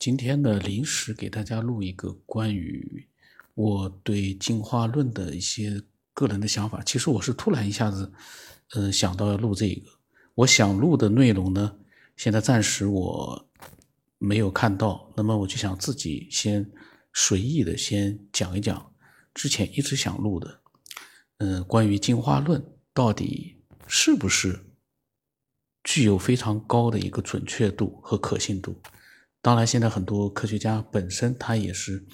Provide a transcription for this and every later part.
今天呢，临时给大家录一个关于我对进化论的一些个人的想法。其实我是突然一下子，呃，想到要录这个。我想录的内容呢，现在暂时我没有看到，那么我就想自己先随意的先讲一讲之前一直想录的，嗯，关于进化论到底是不是？具有非常高的一个准确度和可信度。当然，现在很多科学家本身他也是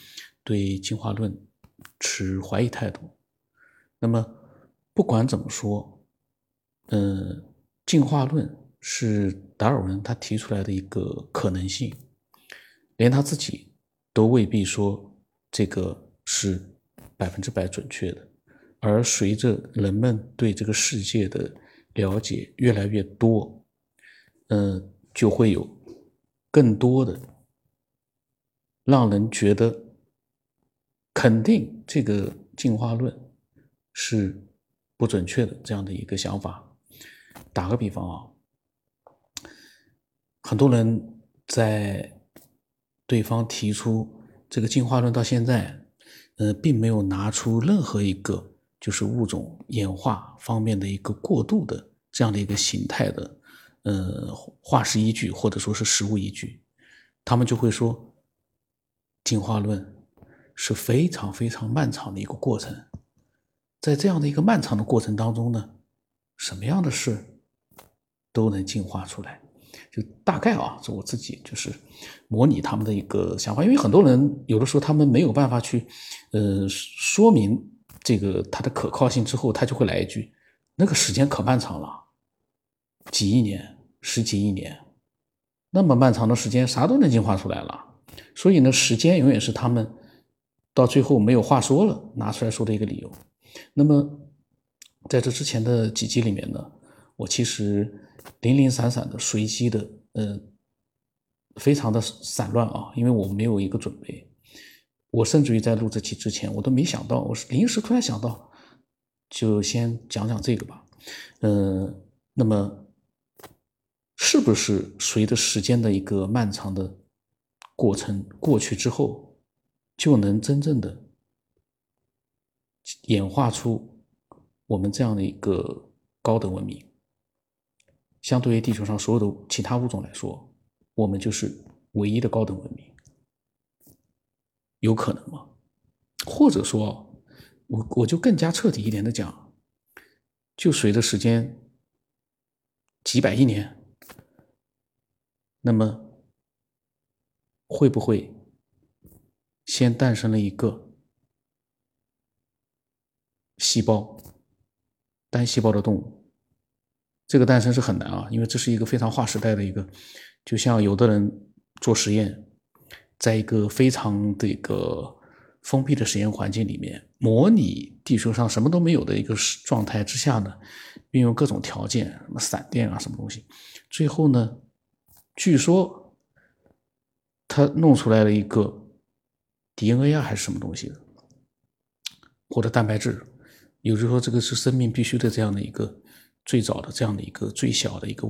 对进化论持怀疑态度。那么，不管怎么说，嗯，进化论是达尔文他提出来的一个可能性，连他自己都未必说这个是百分之百准确的。而随着人们对这个世界的了解越来越多，嗯，就会有更多的让人觉得肯定这个进化论是不准确的这样的一个想法。打个比方啊，很多人在对方提出这个进化论到现在，呃，并没有拿出任何一个。就是物种演化方面的一个过渡的这样的一个形态的，呃，化石依据或者说是实物依据，他们就会说，进化论是非常非常漫长的一个过程，在这样的一个漫长的过程当中呢，什么样的事都能进化出来，就大概啊，是我自己就是模拟他们的一个想法，因为很多人有的时候他们没有办法去，呃，说明。这个它的可靠性之后，他就会来一句：“那个时间可漫长了，几亿年、十几亿年，那么漫长的时间，啥都能进化出来了。”所以呢，时间永远是他们到最后没有话说了拿出来说的一个理由。那么在这之前的几集里面呢，我其实零零散散的、随机的，呃，非常的散乱啊，因为我没有一个准备。我甚至于在录这期之前，我都没想到，我是临时突然想到，就先讲讲这个吧。嗯，那么是不是随着时间的一个漫长的过程过去之后，就能真正的演化出我们这样的一个高等文明？相对于地球上所有的其他物种来说，我们就是唯一的高等文明。有可能吗？或者说，我我就更加彻底一点的讲，就随着时间几百亿年，那么会不会先诞生了一个细胞，单细胞的动物？这个诞生是很难啊，因为这是一个非常划时代的一个，就像有的人做实验。在一个非常这个封闭的实验环境里面，模拟地球上什么都没有的一个状态之下呢，运用各种条件，什么闪电啊，什么东西，最后呢，据说他弄出来了一个 DNA 啊，还是什么东西的，或者蛋白质，有人说这个是生命必须的这样的一个最早的这样的一个最小的一个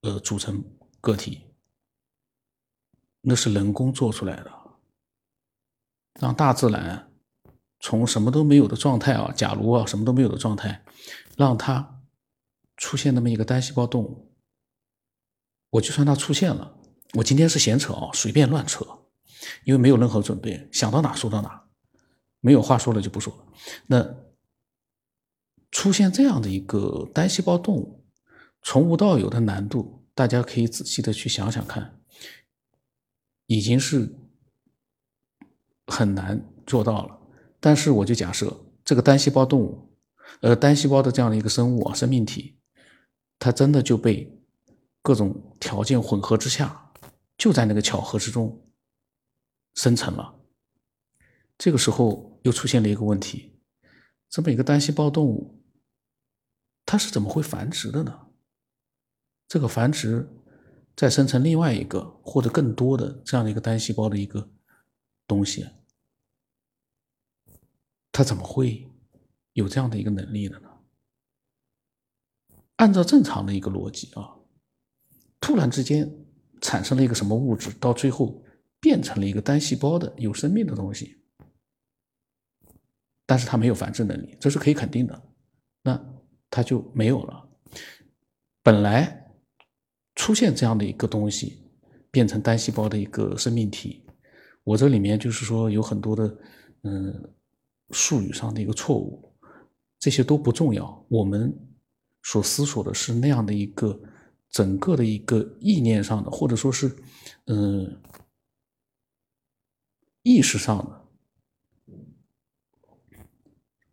呃组成个体。那是人工做出来的，让大自然从什么都没有的状态啊，假如啊什么都没有的状态，让它出现那么一个单细胞动物，我就算它出现了，我今天是闲扯啊，随便乱扯，因为没有任何准备，想到哪说到哪，没有话说了就不说了。那出现这样的一个单细胞动物，从无到有的难度，大家可以仔细的去想想看。已经是很难做到了，但是我就假设这个单细胞动物，呃，单细胞的这样的一个生物啊，生命体，它真的就被各种条件混合之下，就在那个巧合之中生成了。这个时候又出现了一个问题：这么一个单细胞动物，它是怎么会繁殖的呢？这个繁殖。再生成另外一个或者更多的这样的一个单细胞的一个东西，它怎么会有这样的一个能力的呢？按照正常的一个逻辑啊，突然之间产生了一个什么物质，到最后变成了一个单细胞的有生命的东西，但是它没有繁殖能力，这是可以肯定的，那它就没有了。本来出现这样的一个东西，变成单细胞的一个生命体，我这里面就是说有很多的嗯术语上的一个错误，这些都不重要，我们所思索的是那样的一个。整个的一个意念上的，或者说是，嗯，意识上的，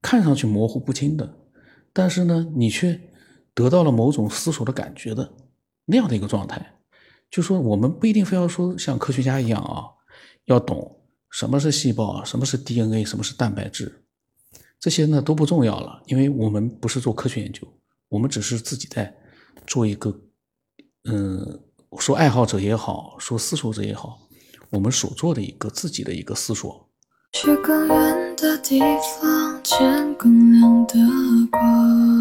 看上去模糊不清的，但是呢，你却得到了某种思索的感觉的那样的一个状态。就说我们不一定非要说像科学家一样啊，要懂什么是细胞啊，什么是 DNA，什么是蛋白质，这些呢都不重要了，因为我们不是做科学研究，我们只是自己在做一个。嗯，说爱好者也好，说思索者也好，我们所做的一个自己的一个思索。去更远的地方，见更亮的光。